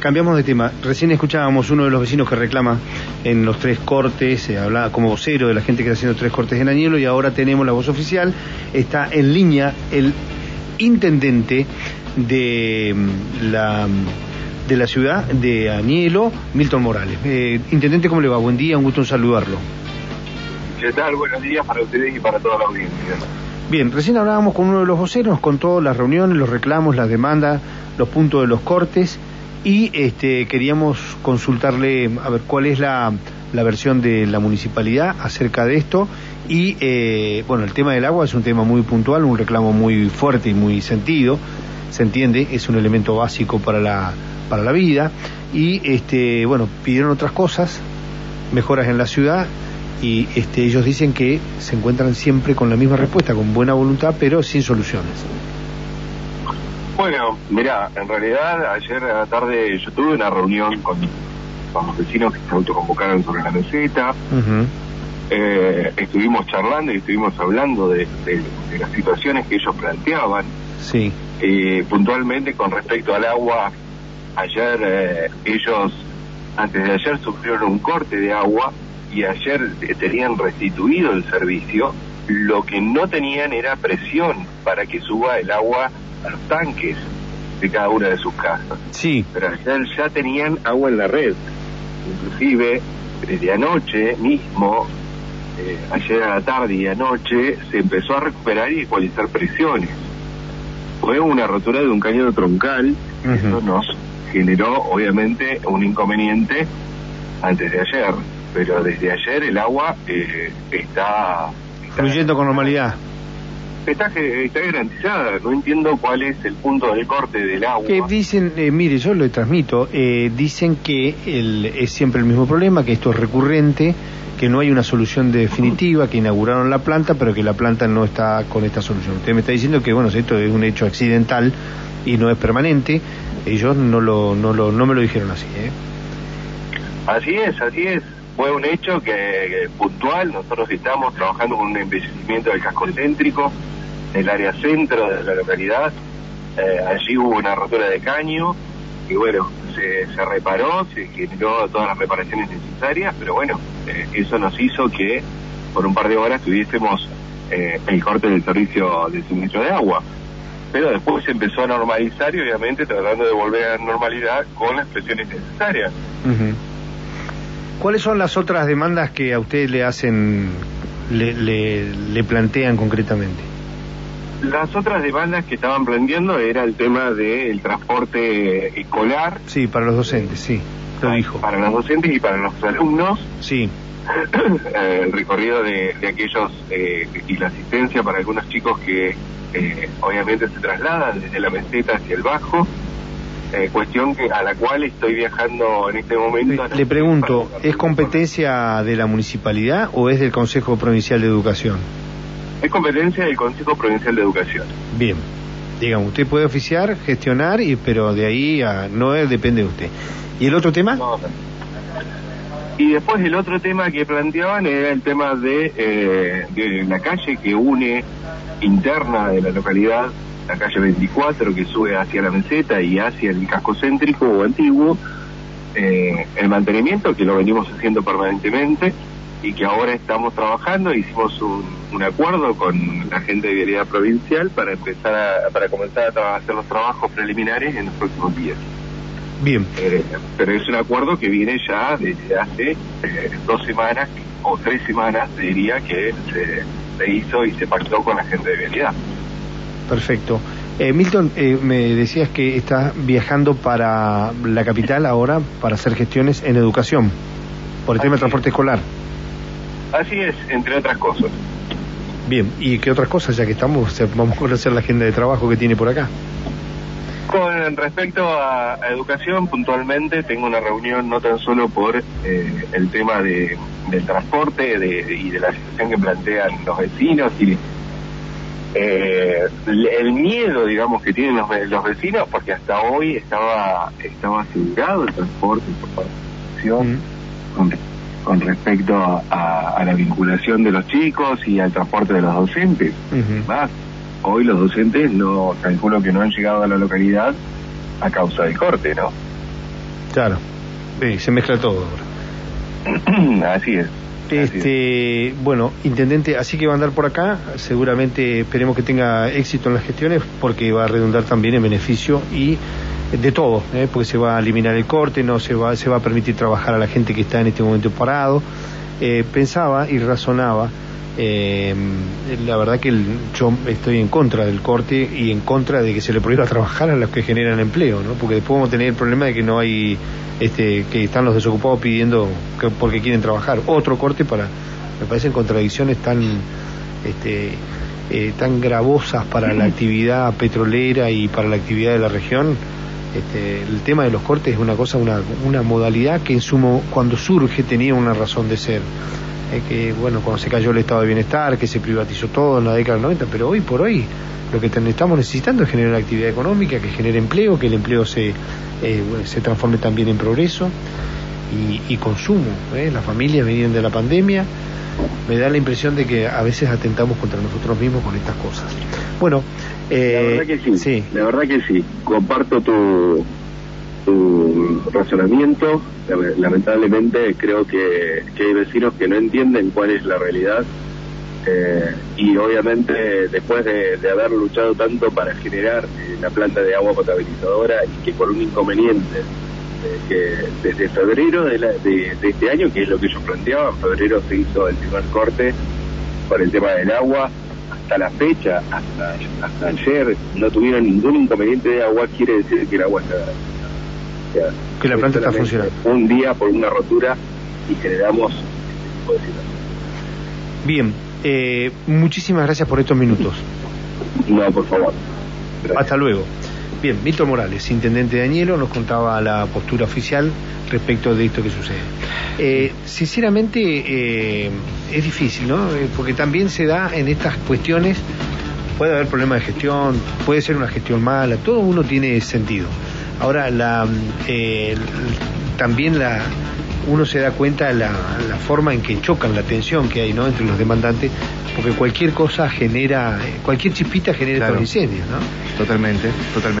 cambiamos de tema. Recién escuchábamos uno de los vecinos que reclama en los tres cortes, se hablaba como vocero de la gente que está haciendo tres cortes en Añelo y ahora tenemos la voz oficial. Está en línea el intendente de mm, la de la ciudad de Añelo, Milton Morales. Eh, intendente, ¿cómo le va? Buen día, un gusto en saludarlo. ¿Qué tal? Buenos días para ustedes y para toda la audiencia. Bien, recién hablábamos con uno de los voceros, con todas las reuniones, los reclamos, las demandas, los puntos de los cortes y este, queríamos consultarle a ver cuál es la, la versión de la municipalidad acerca de esto. Y eh, bueno, el tema del agua es un tema muy puntual, un reclamo muy fuerte y muy sentido, se entiende, es un elemento básico para la, para la vida. Y este, bueno, pidieron otras cosas, mejoras en la ciudad. Y este, ellos dicen que se encuentran siempre con la misma respuesta, con buena voluntad, pero sin soluciones. Bueno, mira, en realidad ayer a la tarde yo tuve una reunión con, los vecinos que se autoconvocaron sobre la meseta. Eh, estuvimos charlando y estuvimos hablando de, las situaciones que ellos planteaban. Sí. Eh, puntualmente con respecto al agua, ayer eh, ellos, antes de ayer, sufrieron un corte de agua y ayer tenían restituido el servicio. Lo que no tenían era presión para que suba el agua a los tanques de cada una de sus casas. Sí. Pero ayer ya tenían agua en la red. Inclusive, desde anoche mismo, eh, ayer a la tarde y anoche, se empezó a recuperar y ecualizar presiones. Fue una rotura de un caño troncal, eso nos generó obviamente un inconveniente antes de ayer, pero desde ayer el agua eh, está, está... Fluyendo con normalidad está, está garantizada. No entiendo cuál es el punto del corte del agua. Que dicen, eh, mire, yo lo transmito, eh, dicen que el, es siempre el mismo problema, que esto es recurrente, que no hay una solución definitiva, que inauguraron la planta, pero que la planta no está con esta solución. Usted me está diciendo que, bueno, esto es un hecho accidental y no es permanente. Ellos no, lo, no, lo, no me lo dijeron así, ¿eh? Así es, así es fue un hecho que, puntual, nosotros estamos trabajando con un envejecimiento del casco céntrico, el área centro de la localidad, eh, allí hubo una rotura de caño y bueno, se, reparó, se generó todas las reparaciones necesarias, pero bueno, eh, eso nos hizo que por un par de horas tuviésemos eh, el corte del servicio de suministro de agua. Pero después se empezó a normalizar y obviamente tratando de volver a normalidad con las presiones necesarias. ¿Cuáles son las otras demandas que a usted le hacen, le, le plantean concretamente? Las otras demandas que estaban prendiendo era el tema del transporte escolar. Sí, para los docentes, sí, lo dijo. Para los docentes y para los alumnos. Sí. Eh, el recorrido de, aquellos eh, y la asistencia para algunos chicos que eh, obviamente se trasladan desde la meseta hacia el bajo. Cuestión que a la cual estoy viajando en este momento. Le pregunto, ¿es competencia de la municipalidad o es del Consejo Provincial de Educación? Es competencia del Consejo Provincial de Educación. Bien. Digamos, usted puede oficiar, gestionar, y, pero de ahí a, no depende de usted. ¿Y el otro tema? Y después el otro tema que planteaban era el tema de, eh, de la calle que une interna de la localidad, la calle 24 que sube hacia la meseta y hacia el casco céntrico o antiguo, eh, el mantenimiento que lo venimos haciendo permanentemente y que ahora estamos trabajando, hicimos un, acuerdo con la gente de vialidad provincial para empezar a, para comenzar a hacer los trabajos preliminares en los próximos días. Bien. Eh, pero es un acuerdo que viene ya desde hace eh, dos semanas o tres semanas, diría, que se, hizo y se pactó con la gente de vialidad. Perfecto. Eh, Milton, me decías que estás viajando para la capital ahora para hacer gestiones en educación, por el tema del transporte escolar. Así es, entre otras cosas. Bien, ¿y qué otras cosas ya que estamos? vamos a conocer la agenda de trabajo que tiene por acá. Con respecto a, educación, puntualmente tengo una reunión no tan solo por eh, el tema de, del transporte y de la situación que plantean los vecinos y eh, el miedo, digamos, que tienen los, vecinos, porque hasta hoy estaba estaba asegurado el transporte por mm con respecto a, la vinculación de los chicos y al transporte de los docentes. Más, hoy los docentes no calculo que no han llegado a la localidad a causa del corte, ¿no? Claro, se mezcla todo ahora. Así es. Este, bueno, intendente, así que va a andar por acá, seguramente esperemos que tenga éxito en las gestiones porque va a redundar también en beneficio y de todo, ¿eh? porque se va a eliminar el corte, no se va, se va a permitir trabajar a la gente que está en este momento parado. Eh, pensaba y razonaba, eh, la verdad que yo estoy en contra del corte y en contra de que se le prohíba trabajar a los que generan empleo, ¿no? porque después vamos a tener el problema de que no hay, este, que están los desocupados pidiendo que, porque quieren trabajar. Otro corte para, me parecen contradicciones tan, este, tan gravosas para la actividad petrolera y para la actividad de la región este, el tema de los cortes es una cosa, una, una modalidad que en sumo, cuando surge tenía una razón de ser. que bueno, cuando se cayó el estado de bienestar, que se privatizó todo en la década del 90, pero hoy por hoy lo que estamos necesitando es generar actividad económica, que genere empleo, que el empleo se, eh, se transforme también en progreso y, consumo. ¿eh? Las familias venían de la pandemia, me da la impresión de que a veces atentamos contra nosotros mismos con estas cosas. Bueno, eh, la verdad que sí, la verdad que sí, comparto tu, tu razonamiento, lamentablemente creo que, hay vecinos que no entienden cuál es la realidad eh, y obviamente después de, haber luchado tanto para generar eh, la planta de agua potabilizadora y que por un inconveniente que desde febrero de, de, este año, que es lo que yo planteaba, en febrero se hizo el primer corte por el tema del agua, hasta la fecha, hasta, hasta ayer, no tuvieron ningún inconveniente de agua, quiere decir que el agua está... que la planta está funcionando. Un día por una rotura y generamos Bien, eh, muchísimas gracias por estos minutos. No, por favor. Hasta luego. Bien, Víctor Morales, intendente de Añelo, nos contaba la postura oficial respecto de esto que sucede. Eh, sinceramente, eh, es difícil, ¿no? Eh, porque también se da en estas cuestiones, puede haber problemas de gestión, puede ser una gestión mala, todo uno tiene sentido. Ahora, la, también la, uno se da cuenta de la, la, forma en que chocan, la tensión que hay ¿no? entre los demandantes, porque cualquier cosa genera, cualquier chispita genera claro. incendios, ¿no? Totalmente, totalmente.